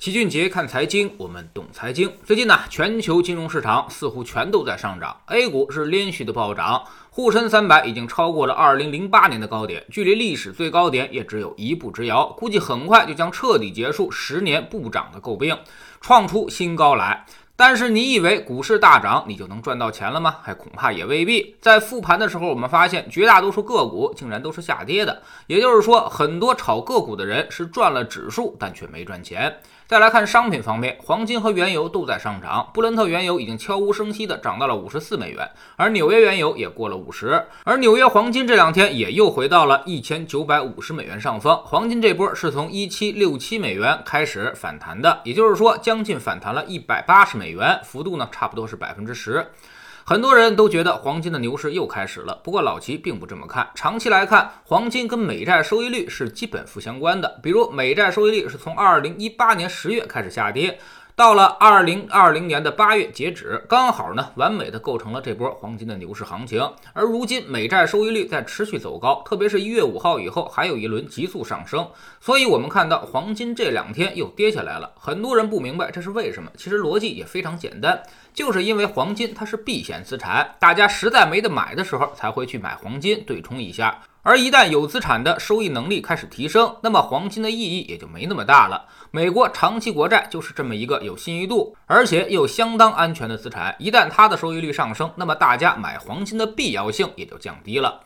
齐俊杰看财经，我们懂财经。最近呢，全球金融市场似乎全都在上涨，A 股是连续的暴涨，沪深三百已经超过了2008年的高点，距离历史最高点也只有一步之遥，估计很快就将彻底结束十年不涨的诟病，创出新高来。但是你以为股市大涨你就能赚到钱了吗？还恐怕也未必。在复盘的时候，我们发现绝大多数个股竟然都是下跌的，也就是说，很多炒个股的人是赚了指数，但却没赚钱。再来看商品方面，黄金和原油都在上涨。布伦特原油已经悄无声息地涨到了五十四美元，而纽约原油也过了五十。而纽约黄金这两天也又回到了一千九百五十美元上方。黄金这波是从一七六七美元开始反弹的，也就是说，将近反弹了一百八十美元，幅度呢差不多是百分之十。很多人都觉得黄金的牛市又开始了，不过老齐并不这么看。长期来看，黄金跟美债收益率是基本负相关的。比如，美债收益率是从二零一八年十月开始下跌。到了二零二零年的八月截止，刚好呢，完美的构成了这波黄金的牛市行情。而如今美债收益率在持续走高，特别是一月五号以后，还有一轮急速上升。所以，我们看到黄金这两天又跌下来了。很多人不明白这是为什么，其实逻辑也非常简单，就是因为黄金它是避险资产，大家实在没得买的时候才会去买黄金对冲一下。而一旦有资产的收益能力开始提升，那么黄金的意义也就没那么大了。美国长期国债就是这么一个有信誉度，而且又相当安全的资产。一旦它的收益率上升，那么大家买黄金的必要性也就降低了。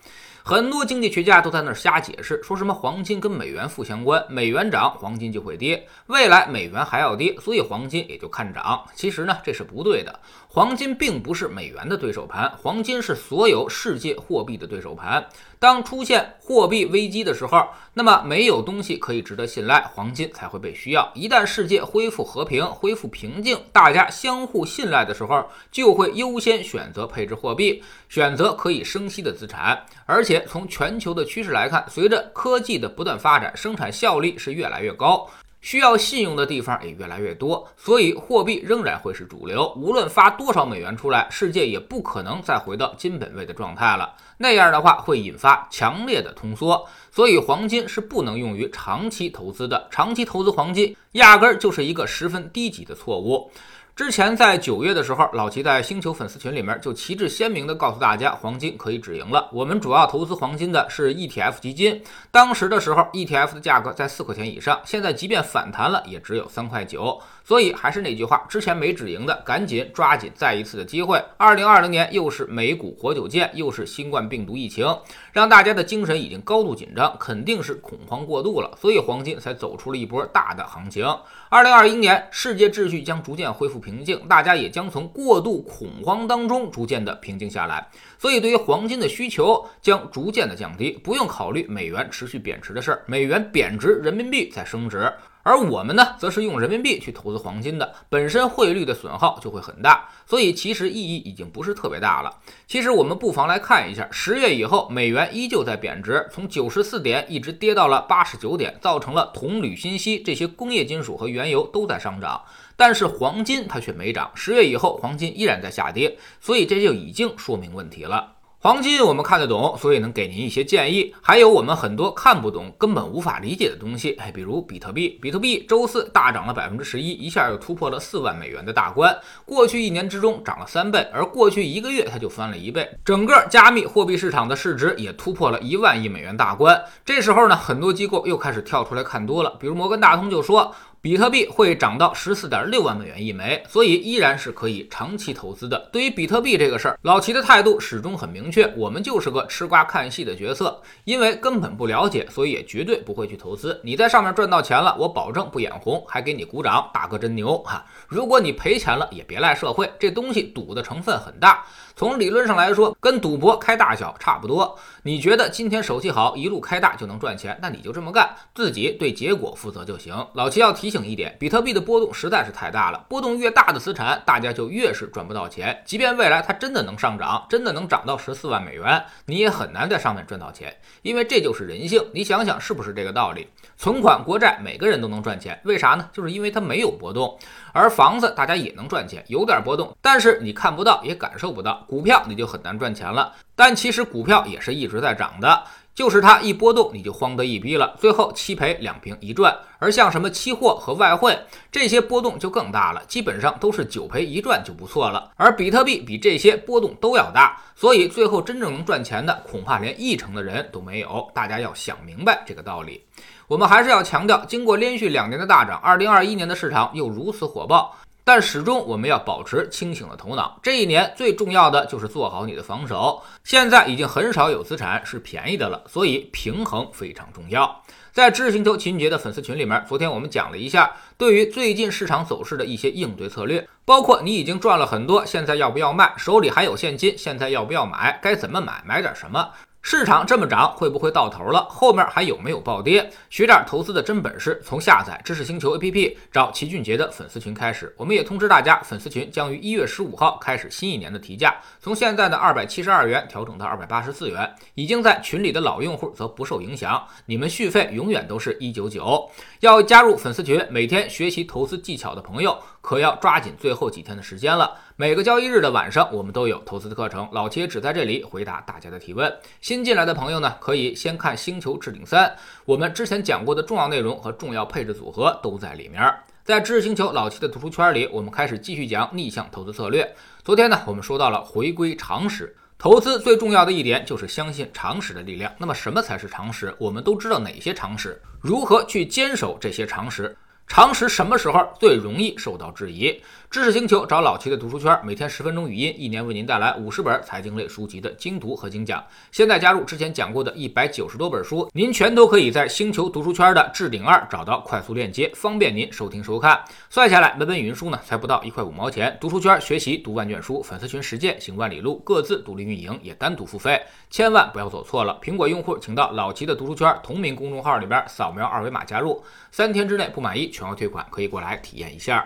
很多经济学家都在那儿瞎解释，说什么黄金跟美元负相关，美元涨黄金就会跌，未来美元还要跌，所以黄金也就看涨。其实呢，这是不对的。黄金并不是美元的对手盘，黄金是所有世界货币的对手盘。当出现货币危机的时候，那么没有东西可以值得信赖，黄金才会被需要。一旦世界恢复和平、恢复平静，大家相互信赖的时候，就会优先选择配置货币，选择可以生息的资产。而且从全球的趋势来看，随着科技的不断发展，生产效率是越来越高。需要信用的地方也越来越多，所以货币仍然会是主流。无论发多少美元出来，世界也不可能再回到金本位的状态了。那样的话会引发强烈的通缩，所以黄金是不能用于长期投资的。长期投资黄金，压根儿就是一个十分低级的错误。之前在九月的时候，老齐在星球粉丝群里面就旗帜鲜明的告诉大家，黄金可以止盈了。我们主要投资黄金的是 ETF 基金，当时的时候 ETF 的价格在四块钱以上，现在即便反弹了，也只有三块九。所以还是那句话，之前没止盈的，赶紧抓紧再一次的机会。二零二零年又是美股活久见，又是新冠病毒疫情，让大家的精神已经高度紧张，肯定是恐慌过度了，所以黄金才走出了一波大的行情。二零二一年，世界秩序将逐渐恢复平静，大家也将从过度恐慌当中逐渐的平静下来，所以对于黄金的需求将逐渐的降低，不用考虑美元持续贬值的事儿，美元贬值，人民币在升值。而我们呢，则是用人民币去投资黄金的，本身汇率的损耗就会很大，所以其实意义已经不是特别大了。其实我们不妨来看一下，十月以后，美元依旧在贬值，从九十四点一直跌到了八十九点，造成了铜、铝、锌、锡这些工业金属和原油都在上涨，但是黄金它却没涨。十月以后，黄金依然在下跌，所以这就已经说明问题了。黄金我们看得懂，所以能给您一些建议。还有我们很多看不懂、根本无法理解的东西，哎，比如比特币。比特币周四大涨了百分之十一，一下又突破了四万美元的大关。过去一年之中涨了三倍，而过去一个月它就翻了一倍。整个加密货币市场的市值也突破了一万亿美元大关。这时候呢，很多机构又开始跳出来看多了，比如摩根大通就说。比特币会涨到十四点六万美元一枚，所以依然是可以长期投资的。对于比特币这个事儿，老齐的态度始终很明确，我们就是个吃瓜看戏的角色，因为根本不了解，所以也绝对不会去投资。你在上面赚到钱了，我保证不眼红，还给你鼓掌，大哥真牛哈！如果你赔钱了，也别赖社会，这东西赌的成分很大。从理论上来说，跟赌博开大小差不多。你觉得今天手气好，一路开大就能赚钱，那你就这么干，自己对结果负责就行。老齐要提醒一点，比特币的波动实在是太大了，波动越大的资产，大家就越是赚不到钱。即便未来它真的能上涨，真的能涨到十四万美元，你也很难在上面赚到钱，因为这就是人性。你想想是不是这个道理？存款、国债，每个人都能赚钱，为啥呢？就是因为它没有波动。而房子大家也能赚钱，有点波动，但是你看不到，也感受不到。股票你就很难赚钱了，但其实股票也是一直在涨的。就是它一波动你就慌得一逼了，最后七赔两平一赚。而像什么期货和外汇这些波动就更大了，基本上都是九赔一赚就不错了。而比特币比这些波动都要大，所以最后真正能赚钱的恐怕连一成的人都没有。大家要想明白这个道理。我们还是要强调，经过连续两年的大涨，二零二一年的市场又如此火爆。但始终我们要保持清醒的头脑。这一年最重要的就是做好你的防守。现在已经很少有资产是便宜的了，所以平衡非常重要。在知识星球秦杰的粉丝群里面，昨天我们讲了一下对于最近市场走势的一些应对策略，包括你已经赚了很多，现在要不要卖？手里还有现金，现在要不要买？该怎么买？买点什么？市场这么涨，会不会到头了？后面还有没有暴跌？学点投资的真本事，从下载知识星球 APP 找齐俊杰的粉丝群开始。我们也通知大家，粉丝群将于一月十五号开始新一年的提价，从现在的二百七十二元调整到二百八十四元。已经在群里的老用户则不受影响，你们续费永远都是一九九。要加入粉丝群，每天学习投资技巧的朋友，可要抓紧最后几天的时间了。每个交易日的晚上，我们都有投资的课程，老齐只在这里回答大家的提问。新进来的朋友呢，可以先看《星球置顶三》，我们之前讲过的重要内容和重要配置组合都在里面。在知识星球老齐的读书圈里，我们开始继续讲逆向投资策略。昨天呢，我们说到了回归常识，投资最重要的一点就是相信常识的力量。那么什么才是常识？我们都知道哪些常识？如何去坚守这些常识？常识什么时候最容易受到质疑？知识星球找老齐的读书圈，每天十分钟语音，一年为您带来五十本财经类书籍的精读和精讲。现在加入之前讲过的一百九十多本书，您全都可以在星球读书圈的置顶二找到快速链接，方便您收听收看。算下来，每本语音书呢才不到一块五毛钱。读书圈学习读万卷书，粉丝群实践行万里路，各自独立运营也单独付费，千万不要走错了。苹果用户请到老齐的读书圈同名公众号里边扫描二维码加入，三天之内不满意全额退款，可以过来体验一下。